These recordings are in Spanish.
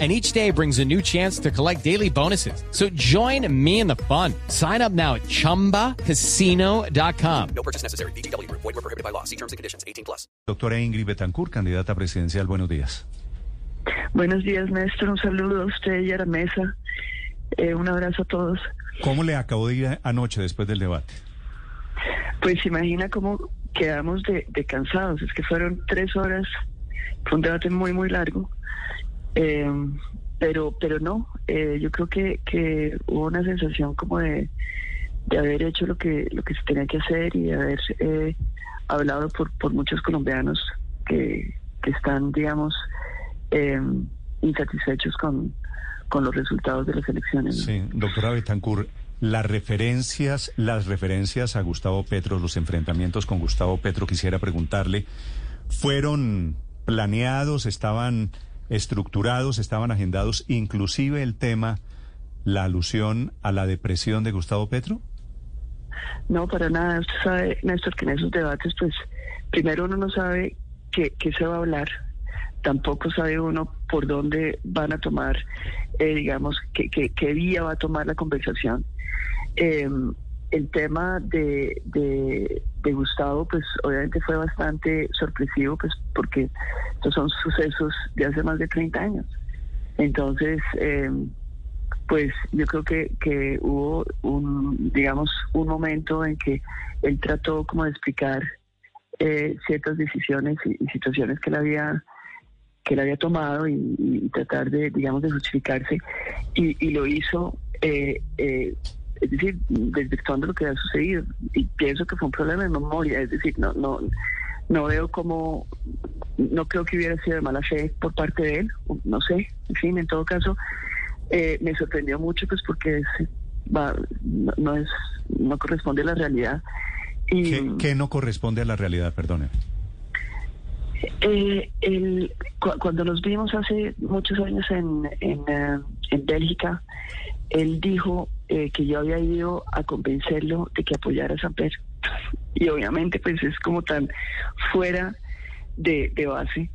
And each day brings a new chance to collect daily bonuses. So join me in the fun. Sign up now at chumbacasino.com. No purchase necessary. BGW. Void were prohibited by law. See terms and conditions. 18 plus. Doctora Ingrid Betancourt, candidata presidencial, buenos días. Buenos días, Néstor. Un saludo a usted y a la mesa. Eh, un abrazo a todos. ¿Cómo le acabó de ir anoche después del debate? Pues imagina cómo quedamos de, de cansados. Es que fueron tres horas. Fue un debate muy, muy largo. Eh, pero, pero no. eh, yo creo que, que hubo una sensación como de, de haber hecho lo que, lo que se tenía que hacer y de haber eh, hablado por, por muchos colombianos que, que están, digamos, eh, insatisfechos con, con los resultados de las elecciones. Sí, doctora Betancourt, las referencias, las referencias a Gustavo Petro, los enfrentamientos con Gustavo Petro, quisiera preguntarle, ¿fueron planeados, estaban estructurados, estaban agendados, inclusive el tema, la alusión a la depresión de Gustavo Petro? No, para nada. Usted sabe, Néstor, que en esos debates, pues, primero uno no sabe qué, qué se va a hablar. Tampoco sabe uno por dónde van a tomar, eh, digamos, qué, qué, qué vía va a tomar la conversación. Eh, el tema de, de, Gustavo, pues, obviamente fue bastante sorpresivo, pues, porque estos son sucesos de hace más de 30 años. Entonces, eh, pues yo creo que, que hubo un, digamos, un momento en que él trató como de explicar eh, ciertas decisiones y, y situaciones que él había que él había tomado y, tratar de, digamos, de justificarse y, y lo hizo, eh, eh, es decir, desvirtuando lo que había sucedido y pienso que fue un problema de memoria, es decir, no, no, no veo como, no creo que hubiera sido de mala fe por parte de él, no sé, en fin, en todo caso, eh, me sorprendió mucho pues porque es, va, no, no es no corresponde a la realidad. Y ¿Qué, qué no corresponde a la realidad, perdone? eh, el, cu- cuando nos vimos hace muchos años en, en, eh, en Bélgica él dijo eh, que yo había ido a convencerlo de que apoyara a San Pedro. Y obviamente pues es como tan fuera de, base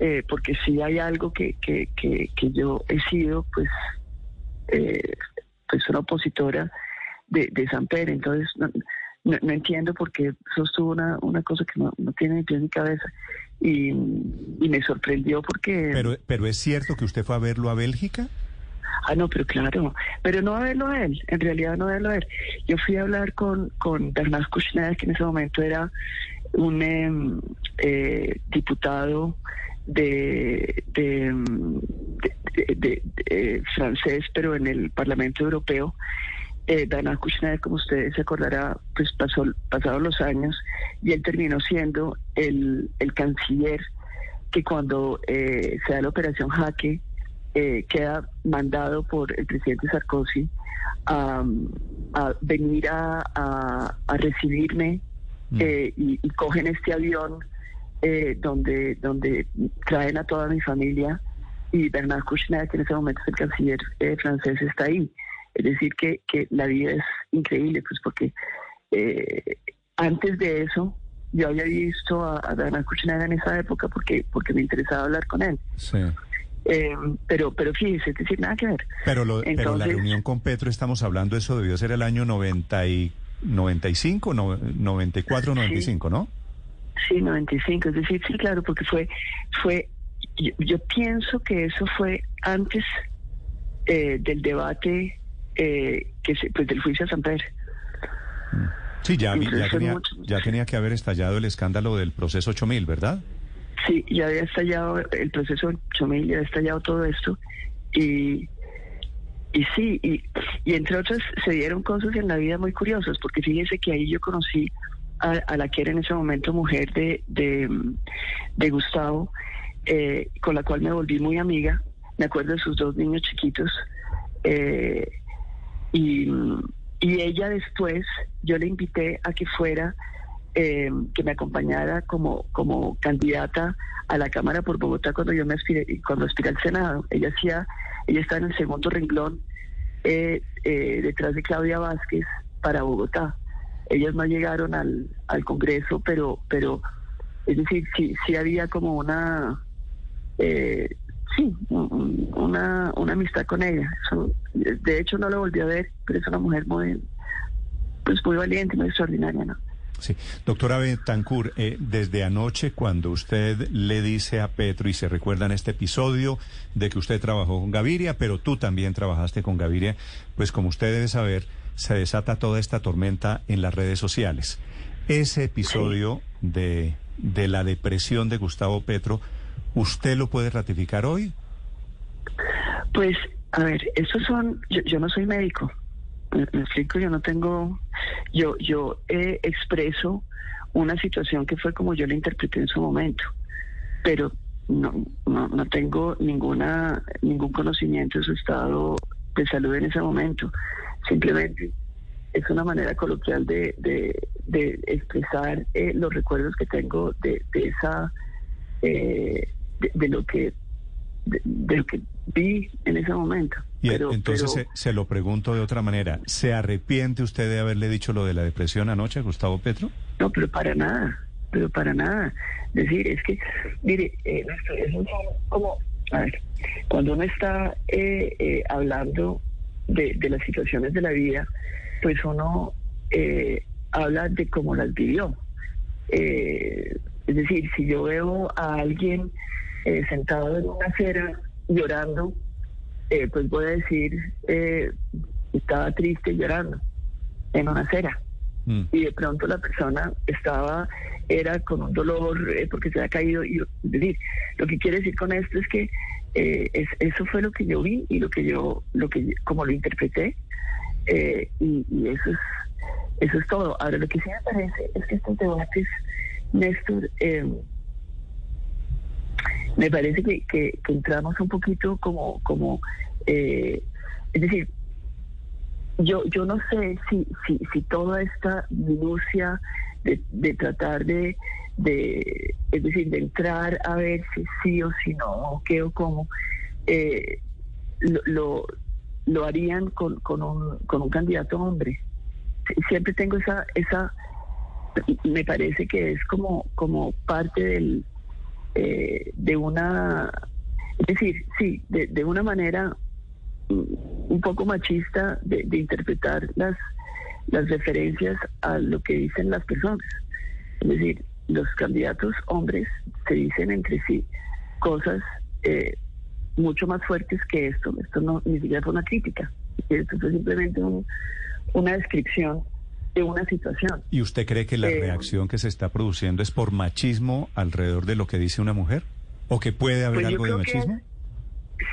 eh, porque si hay algo que, que, que, yo he sido pues eh, pues una opositora de, San Pedro. Entonces no, no, entiendo por qué sostuvo una, una cosa que no, no tiene ni pies ni cabeza. Y, y me sorprendió porque Pero, pero es cierto que usted fue a verlo a Bélgica? Ah, no, pero claro, pero no a verlo a él, en realidad no a verlo a él. Yo fui a hablar con, con Bernard que en ese momento era un em, eh, diputado de, de, de- francés, pero en el Parlamento Europeo. Eh, Bernard como ustedes se acordará, pues pasó, pasaron los años y él terminó siendo el, el canciller que cuando eh, se da la operación Jaque, eh, queda mandado por el presidente Sarkozy a, a venir a, a- a recibirme Mm. eh, y, y cogen este avión eh, donde, donde traen a toda mi familia y Bernard Kouchner, que en ese momento es el canciller eh, francés, está ahí. Es decir, que, que la vida es increíble, pues porque eh, antes de eso yo había visto a, a Bernard Kouchner en esa época porque, porque me interesaba hablar con él. Sí. Eh, pero, pero fíjese, es decir, nada que ver. Pero, lo, pero la reunión con Petro, estamos hablando, eso debió ser el año 90 y 95, no, 94, 95, ¿no? Sí, 95, es decir, sí, claro, porque fue, fue, yo, yo pienso que eso fue antes eh, del debate, eh, que se, pues del juicio a San Pedro. Sí, ya, ya, tenía, ya tenía que haber estallado el escándalo del proceso 8000, ¿verdad? Sí, ya había estallado el proceso 8000, ya había estallado todo esto. Y, y sí, y, y entre otras se dieron cosas en la vida muy curiosas, porque fíjese que ahí yo conocí a, la que era en ese momento mujer de, de, de Gustavo, eh, con la cual me volví muy amiga. Me acuerdo de sus dos niños chiquitos. eh, y, y ella después, yo le invité a que fuera eh, que me acompañara como, como candidata a la Cámara por Bogotá cuando yo me aspiré, cuando aspiré al Senado. Ella hacía, ella está en el segundo renglón eh, eh, detrás de Claudia Vázquez para Bogotá. Ellas no llegaron al, al Congreso, pero, pero es decir, sí, sí había como una, eh, sí, un- una, una amistad con ella. De hecho, no la volví a ver, pero es una mujer muy, pues muy valiente, muy extraordinaria, ¿no? Sí. Doctora Betancur, eh, desde anoche cuando usted le dice a Petro, y se recuerdan este episodio de que usted trabajó con Gaviria, pero tú también trabajaste con Gaviria, pues como usted debe saber, se desata toda esta tormenta en las redes sociales. Ese episodio de, de la depresión de Gustavo Petro, ¿usted lo puede ratificar hoy? Pues, a ver, esos son, yo no soy médico, me, explico, yo no tengo, yo, yo eh, expreso una situación que fue como yo la interpreté en su momento, pero no, no, no tengo ninguna, ningún conocimiento de su estado de salud en ese momento. Simplemente es una manera coloquial de, de, expresar eh, los recuerdos que tengo de, de esa, eh, de lo que de, de lo que vi en ese momento. Y Pero- entonces pero- se, se lo pregunto de otra manera. ¿Se arrepiente usted de haberle dicho lo de la depresión anoche a Gustavo Petro? No, pero para nada, pero para nada. Es decir, es que, mire, eh, eso son como, a ver, cuando uno está eh, eh, hablando de, de las situaciones de la vida, pues uno eh, habla de cómo las vivió. Eh, es decir, si yo veo a alguien eh, sentado en una acera llorando, eh, pues voy a decir, eh, estaba triste llorando en una acera Mm. y de pronto la persona estaba, era con un dolor eh, porque se había caído. Y, decir, lo que quiere decir con esto es que eh, es- eso fue lo que yo vi y lo que yo, lo que como lo interpreté, eh, y, y eso es eso es todo. Ahora, lo que sí me parece es que estos debates, Néstor, eh, me parece que, que- entramos un poquito como, como eh, es decir, yo, yo no sé si, si, si toda esta minucia de, de tratar de, de, es decir, de entrar a ver si sí o si no, o qué o cómo, eh, lo, lo, lo harían con, con, un, con un candidato hombre. Sie- Siempre tengo esa, esa, me parece que es como, como parte del, eh, de una, es decir, sí, de, de una manera un poco machista de, de interpretar las, las referencias a lo que dicen las personas. Es decir, los candidatos hombres se dicen entre sí cosas eh, mucho más fuertes que esto. Esto no ni siquiera fue una crítica. Esto fue simplemente un- una descripción de una situación. ¿Y usted cree que la Eh, reacción que se está produciendo es por machismo alrededor de lo que dice una mujer? ¿O que puede haber Pues algo de machismo?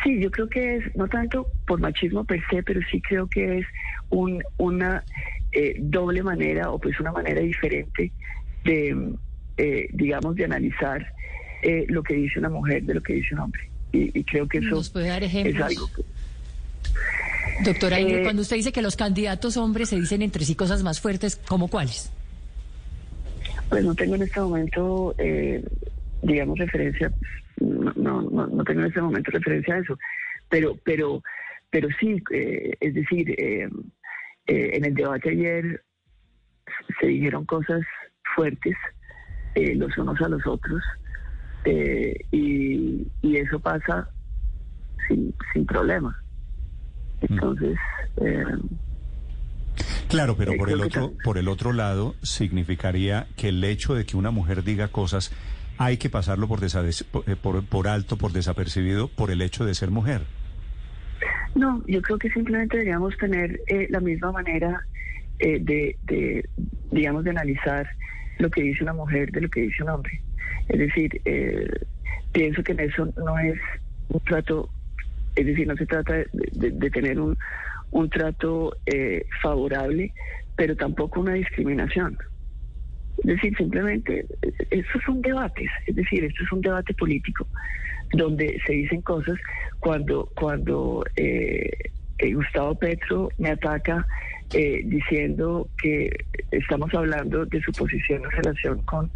Sí, yo creo que es, no tanto por machismo per se, pero sí creo que es un, una eh, doble manera o pues una manera diferente de, eh, digamos, de analizar eh, lo que dice una mujer de lo que dice un hombre. Y, y creo que eso ¿Nos puede dar es ejemplos? algo que... Doctora Eh, cuando usted dice que los candidatos hombres se dicen entre sí cosas más fuertes, ¿cómo cuáles? Pues no tengo en este momento, eh, digamos, referencia, no, no, tengo en este momento referencia a eso, pero, pero, pero sí, eh, es decir, eh, en el debate ayer se dijeron cosas fuertes eh, los unos a los otros y, y eso pasa sin, sin problema. Entonces, eh, Claro, pero Eh, por el otro, por el otro lado, significaría que el hecho de que una mujer diga cosas hay que pasarlo por, eh, por- por alto, por desapercibido, por el hecho de ser mujer. No, yo creo que simplemente deberíamos tener eh, la misma manera eh, de, de, digamos, de analizar lo que dice una mujer de lo que dice un hombre. Es decir, eh, pienso que en eso no es un trato, es decir, no se trata de, de- tener un, un trato eh, favorable, pero tampoco una discriminación. Es decir, simplemente, estos son debates, es decir, esto es un debate político donde se dicen cosas cuando cuando eh, eh, Gustavo Petro me ataca eh, diciendo que estamos hablando de su posición en relación con,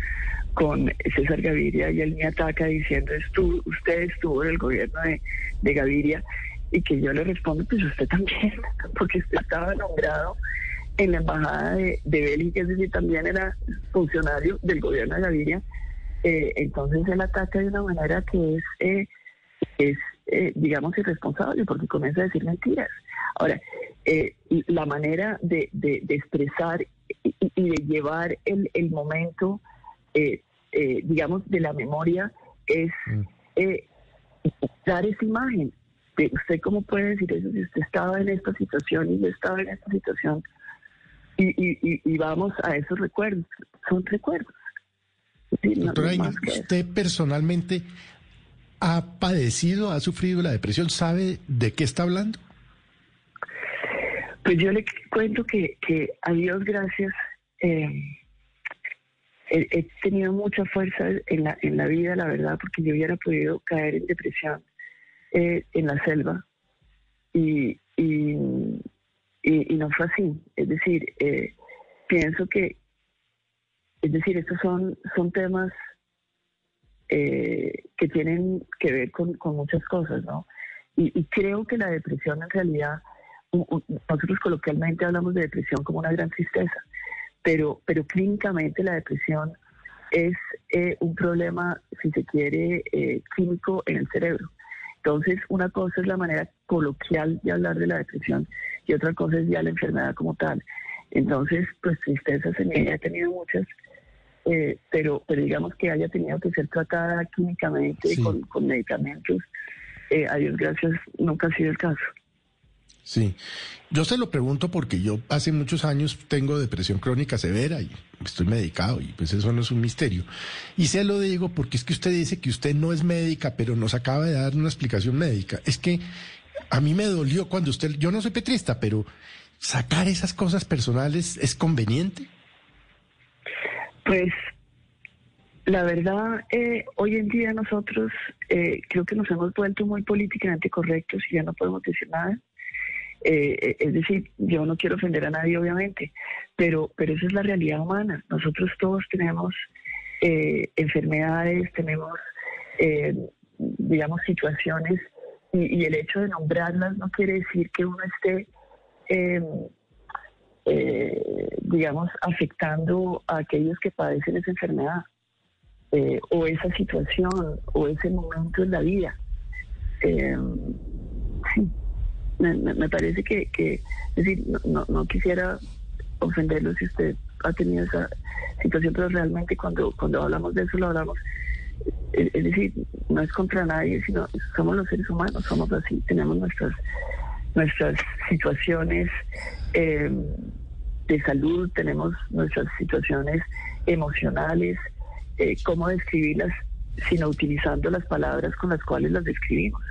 con César Gaviria y él me ataca diciendo, Estu, usted estuvo en el gobierno de, de Gaviria y que yo le respondo, pues usted también, porque usted estaba nombrado en la embajada de, de Bélgica, es decir, también era funcionario del gobierno de Gaviria. Eh, entonces él ataca de una manera que es, eh, es eh, digamos, irresponsable, porque comienza a decir mentiras. Ahora, eh, la manera de, de, de expresar y, y, de llevar el, el momento, eh, eh, digamos, de la memoria es eh, dar esa imagen. De ¿Usted cómo puede decir eso si usted estaba en esta situación y yo estaba en esta situación? Y, y, y, vamos a esos recuerdos. Son recuerdos. Sí, Doctora, no. ¿usted personalmente ha padecido, ha sufrido la depresión? ¿Sabe de qué está hablando? Pues yo le cuento que, que a Dios gracias, eh, he, tenido mucha fuerza en la, en la vida, la verdad, porque yo hubiera podido caer en depresión eh, en la selva y, y, no fue así. Es decir, eh, pienso que, es decir, estos son, son temas eh, que tienen que ver con, con muchas cosas, ¿no? Y, creo que la depresión en realidad, nosotros coloquialmente hablamos de depresión como una gran tristeza, pero, pero clínicamente la depresión es eh, un problema, si se quiere, eh, químico en el cerebro. Entonces, una cosa es la manera coloquial de hablar de la depresión y otra cosa es ya la enfermedad como tal. Entonces, pues tristezas en ella he tenido muchas, eh, pero, pero digamos que haya tenido que ser tratada químicamente Sí. con, con medicamentos, eh, a Dios gracias, nunca ha sido el caso. Sí. Yo se lo pregunto porque yo hace muchos años tengo depresión crónica severa y estoy medicado y pues eso no es un misterio. Y se lo digo porque es que usted dice que usted no es médica, pero nos acaba de dar una explicación médica. Es que a mí me dolió cuando usted, yo no soy petrista, pero sacar esas cosas personales es conveniente. Pues la verdad, eh, hoy en día nosotros eh, creo que nos hemos vuelto muy políticamente correctos y ya no podemos decir nada. Eh, es decir, yo no quiero ofender a nadie, obviamente, pero, pero esa es la realidad humana. Nosotros todos tenemos eh, enfermedades, tenemos, eh, digamos, situaciones y, y el hecho de nombrarlas no quiere decir que uno esté, digamos, afectando a aquellos que padecen esa enfermedad o esa situación o ese momento en la vida. Me, parece que, es decir, no, no, no quisiera ofenderlo si usted ha tenido esa situación, pero realmente cuando, cuando hablamos de eso lo hablamos, es, es decir, no es contra nadie, sino somos los seres humanos, somos así, tenemos nuestras nuestras situaciones eh, de salud, tenemos nuestras situaciones emocionales, eh, cómo describirlas sino utilizando las palabras con las cuales las describimos.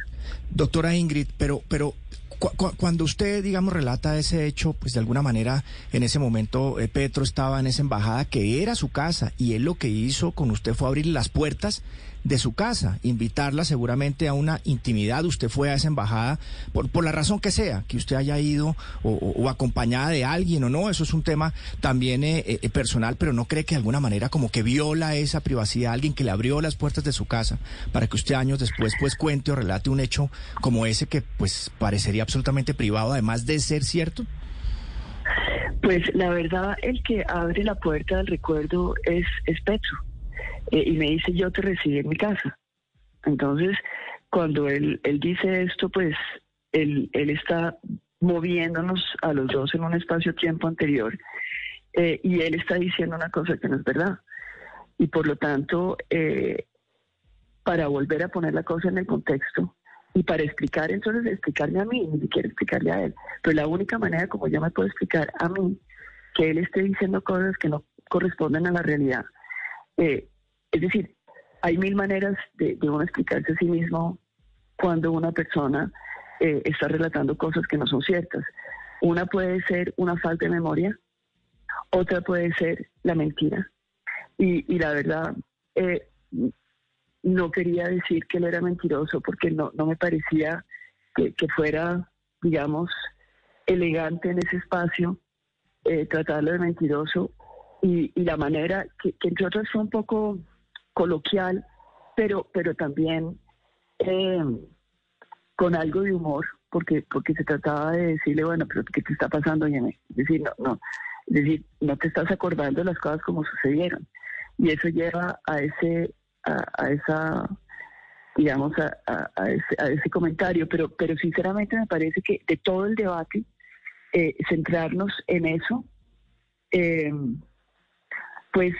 Doctora Ingrid, pero, pero cu- cu- cuando usted, digamos, relata ese hecho, pues de alguna manera en ese momento eh, Petro estaba en esa embajada que era su casa y él lo que hizo con usted fue abrir las puertas de su casa, invitarla seguramente a una intimidad. Usted fue a esa embajada por, por la razón que sea, que usted haya ido o, o- acompañada de alguien o no, eso es un tema también eh, eh, personal, pero no cree que de alguna manera como que viola esa privacidad, alguien que le abrió las puertas de su casa para que usted años después pues cuente o relate un hecho como ese que pues parecería absolutamente privado, además de ser cierto. Pues la verdad, el que abre la puerta del recuerdo es, es Petro. Eh, y me dice, yo te recibí en mi casa. Entonces, cuando él, él dice esto, pues él, él está moviéndonos a los dos en un espacio-tiempo anterior eh, y él está diciendo una cosa que no es verdad. Y por lo tanto, eh, para volver a poner la cosa en el contexto y para explicar, entonces explicarme a mí, ni siquiera explicarle a él. Pero la única manera como yo me puedo explicar a mí que él esté diciendo cosas que no corresponden a la realidad. Eh, es decir, hay mil maneras de, uno explicarse a sí mismo cuando una persona eh, está relatando cosas que no son ciertas. Una puede ser una falta de memoria, otra puede ser la mentira. Y, la verdad, eh, no quería decir que él era mentiroso porque no, me parecía que, fuera, digamos, elegante en ese espacio eh, tratarlo de mentiroso y, y la manera que, que, entre otras fue un poco coloquial, pero, pero también eh, con algo de humor, porque, porque se trataba de decirle, bueno, pero ¿qué te está pasando, Yeme? Es decir, no, no, decir, no te estás acordando las cosas como sucedieron. Y eso lleva a ese, a, esa digamos, a, ese, comentario, pero, pero sinceramente me parece que de todo el debate, eh, centrarnos en eso, eh, pues,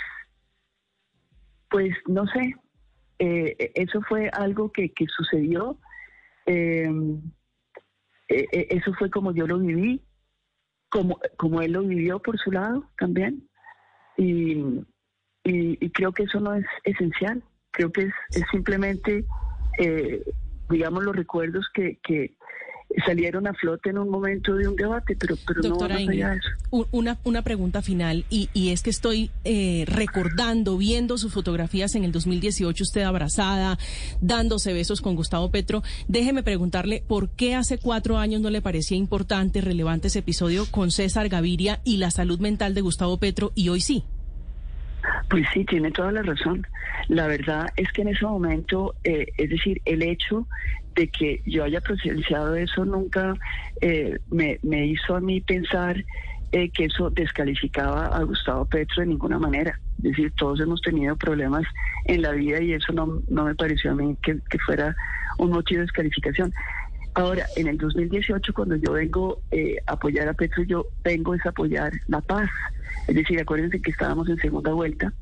pues no sé, eh, eso fue algo que, que sucedió, eso fue como yo lo viví, como, como él lo vivió por su lado también, y, y, y creo que eso no es esencial creo que es, es simplemente, eh, digamos, los recuerdos que, que, salieron a flote en un momento de un debate, pero, pero Doctora no Ingrid, eso. Una, una pregunta final, y, y es que estoy eh, recordando, viendo sus fotografías en el 2018, usted abrazada, dándose besos con Gustavo Petro. Déjeme preguntarle, ¿por qué hace cuatro años no le parecía importante, relevante ese episodio con César Gaviria y la salud mental de Gustavo Petro, y hoy sí? Pues sí, tiene toda la razón. La verdad es que en ese momento, eh, es decir, el hecho de que yo haya presenciado eso nunca eh, me, me, hizo a mí pensar eh, que eso descalificaba a Gustavo Petro de ninguna manera. Es decir, todos hemos tenido problemas en la vida y eso no, no me pareció a mí que, que fuera un motivo de descalificación. Ahora, en el 2018, cuando yo vengo eh, a apoyar a Petro, yo vengo a apoyar la paz. Es decir, acuérdense que estábamos en segunda vuelta,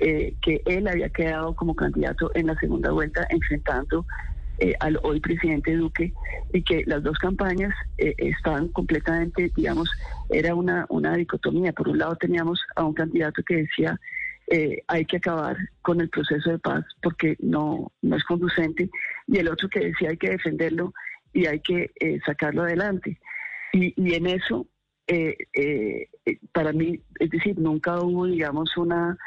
eh, que él había quedado como candidato en la segunda vuelta enfrentando eh, al hoy presidente Duque y que las dos campañas eh, estaban completamente, digamos, era una, una dicotomía. Por un lado teníamos a un candidato que decía eh, hay que acabar con el proceso de paz porque no, no es conducente y el otro que decía hay que defenderlo y hay que eh, sacarlo adelante. Y, y en eso, eh, eh, para mí, es decir, nunca hubo, digamos, una,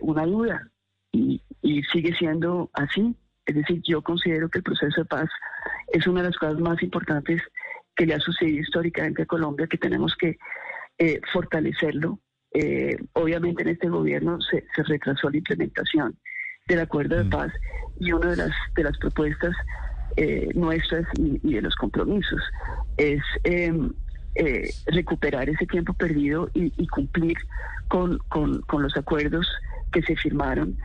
una duda y, y, sigue siendo así. Es decir, yo considero que el proceso de paz es una de las cosas más importantes que le ha sucedido históricamente a Colombia, que tenemos que eh, fortalecerlo. obviamente en este gobierno se, se retrasó la implementación del acuerdo de paz y una de las, de las propuestas eh, nuestras y, y, de los compromisos. Es eh, eh, recuperar ese tiempo perdido y, y cumplir con, con, con, los acuerdos que se firmaron.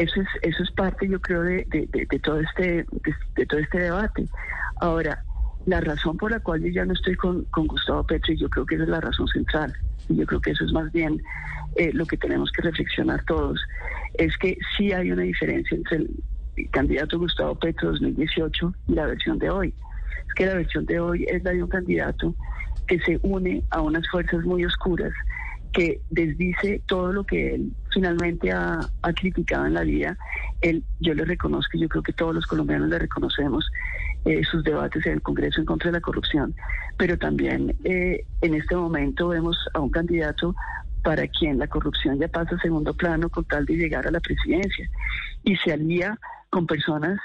Eso es eso es parte, yo creo, de, de, todo este de, todo este debate. Ahora, la razón por la cual yo ya no estoy con, con Gustavo Petro, y yo creo que esa es la razón central, y yo creo que eso es más bien eh, lo que tenemos que reflexionar todos, es que sí hay una diferencia entre el, candidato Gustavo Petro 2018 y la versión de hoy. Es que la versión de hoy es la de un candidato que se une a unas fuerzas muy oscuras, que desdice todo lo que él finalmente ha, ha criticado en la vida. Él, yo le reconozco, yo creo que todos los colombianos le reconocemos eh, sus debates en el Congreso en contra de la corrupción, pero también eh, en este momento vemos a un candidato para quien la corrupción ya pasa a segundo plano con tal de llegar a la presidencia y se alía con personas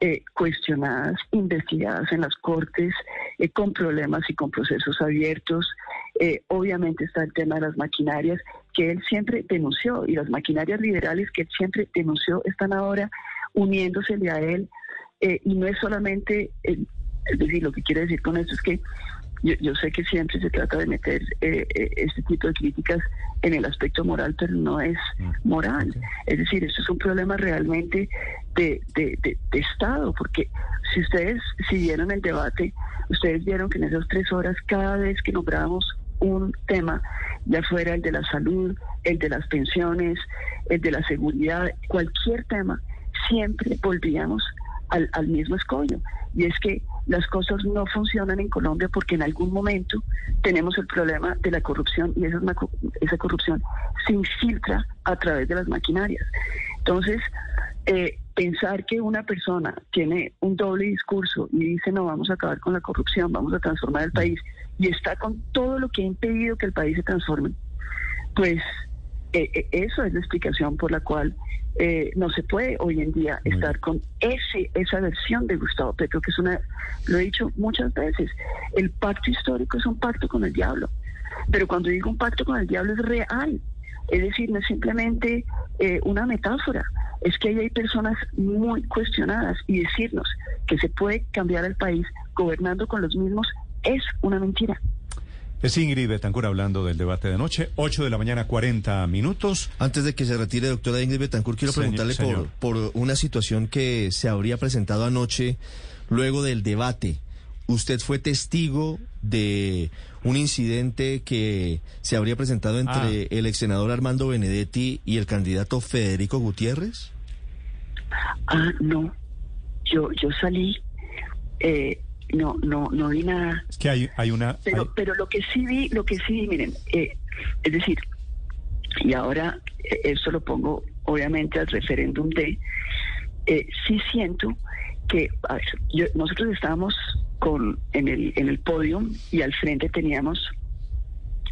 eh, cuestionadas, investigadas en las cortes, eh, con problemas y con procesos abiertos. Eh, obviamente está el tema de las maquinarias que él siempre denunció y las maquinarias liberales que él siempre denunció están ahora uniéndosele a él y no es solamente, es decir, lo que quiere decir con esto es que yo, yo, sé que siempre se trata de meter eh, este tipo de críticas en el aspecto moral, pero no es moral. Es decir, esto es un problema realmente de, de, de, de Estado, porque si ustedes siguieron el debate, ustedes vieron que en esas tres horas, cada vez que nombrábamos un tema, ya fuera el de la salud, el de las pensiones, el de la seguridad, cualquier tema, siempre volvíamos al, al mismo escollo. Y es que las cosas no funcionan en Colombia porque en algún momento tenemos el problema de la corrupción y esa, esa corrupción se infiltra a través de las maquinarias. Entonces, eh, pensar que una persona tiene un doble discurso y dice no, vamos a acabar con la corrupción, vamos a transformar el país y está con todo lo que ha impedido que el país se transforme, pues eh, eh, eso es la explicación por la cual eh, no se puede hoy en día estar con ese esa versión de Gustavo Petro, que es una, lo he dicho muchas veces, el pacto histórico es un pacto con el diablo. Pero cuando digo un pacto con el diablo es real. Es decir, no es simplemente eh, una metáfora. Es que ahí hay personas muy cuestionadas y decirnos que se puede cambiar el país gobernando con los mismos es una mentira. Es Ingrid Betancourt hablando del debate de noche, 8 de la mañana, 40 minutos. Antes de que se retire, doctora Ingrid Betancourt, quiero Señor- preguntarle señor. por, por una situación que se habría presentado anoche luego del debate. Usted fue testigo de un incidente que se habría presentado entre Ah. el ex senador Armando Benedetti y el candidato Federico Gutiérrez. Ah, no. Yo, yo salí, eh, no, no, no vi nada. Es que hay, hay una... Pero, hay- pero lo que sí vi, lo que sí vi, miren, eh, es decir, y ahora eh, esto lo pongo obviamente al referéndum de, eh, sí siento que a ver, yo- nosotros estábamos con en el en el podio y al frente teníamos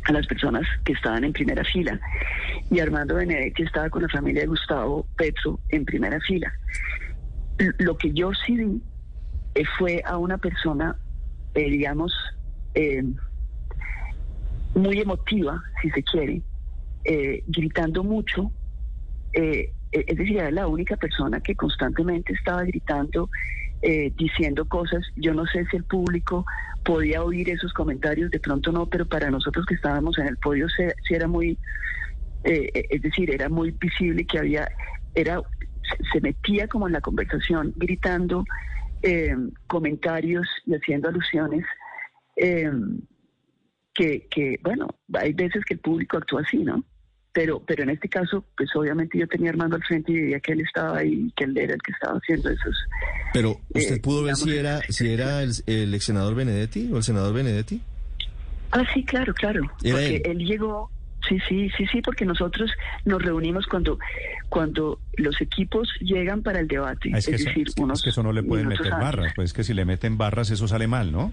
a las personas que estaban en primera fila y Armando Benedetti estaba con la familia de Gustavo Petro en primera fila. Lo que yo sí vi eh, fue a una persona, eh, digamos, eh, muy emotiva, si se quiere, gritando mucho. es decir, era la única persona que constantemente estaba gritando, diciendo cosas. Yo no sé si el público podía oír esos comentarios, de pronto no, pero para nosotros que estábamos en el podio sí era muy, es decir, era muy visible que había, era, se metía como en la conversación, gritando eh, comentarios y haciendo alusiones. eh, que, que, bueno, hay veces que el público actúa así, ¿no? Pero, pero en este caso, pues obviamente yo tenía a Armando al frente y veía que él estaba ahí y que él era el que estaba haciendo esos. Pero, ¿usted Eh, pudo ver digamos- si era, si era el, el ex senador Benedetti o el senador Benedetti? Ah, sí, claro, claro. Porque él. él. llegó, sí, sí, sí, sí, porque nosotros nos reunimos cuando, cuando los equipos llegan para el debate. Ah, es, que es eso, decir, unos es que eso no le pueden meter antes. barras, pues es que si le meten barras eso sale mal, ¿no?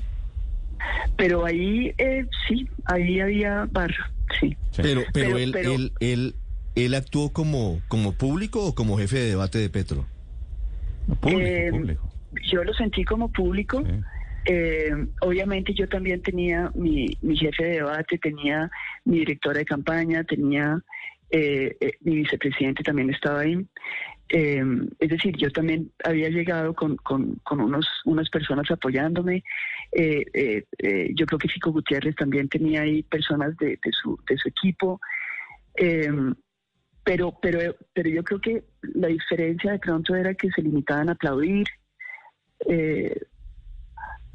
Pero ahí, eh, sí, ahí había barra, sí. Sí. Pero, pero, Pero- él, pero- él, él, él actuó como, como público o como jefe de debate de Petro. público, Eh, público. Yo lo sentí como público. Sí. Eh, obviamente yo también tenía mi, mi jefe de debate, tenía mi directora de campaña, tenía eh, eh, mi vicepresidente también estaba ahí. Eh, es decir, yo también había llegado con, con, unos, unas personas apoyándome. Eh, yo creo que Fico Gutiérrez también tenía ahí personas de, de su, equipo. Pero, pero, pero yo creo que la diferencia de pronto era que se limitaban a aplaudir.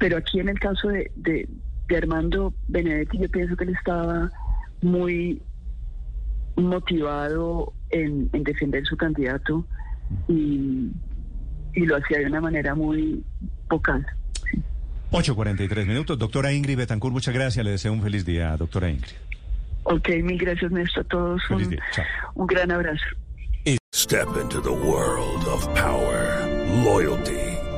Pero aquí en el caso de, de, de Armando Benedetti, yo pienso que él estaba muy motivado en, en defender su candidato y, y lo hacía de una manera muy vocal. 8.43 minutos. Doctora Ingrid Betancourt, muchas gracias. Le deseo un feliz día, doctora Ingrid. Ok, mil gracias, Néstor, a todos. Feliz Un, día. Chao. un gran abrazo. Step into the world of power, loyalty,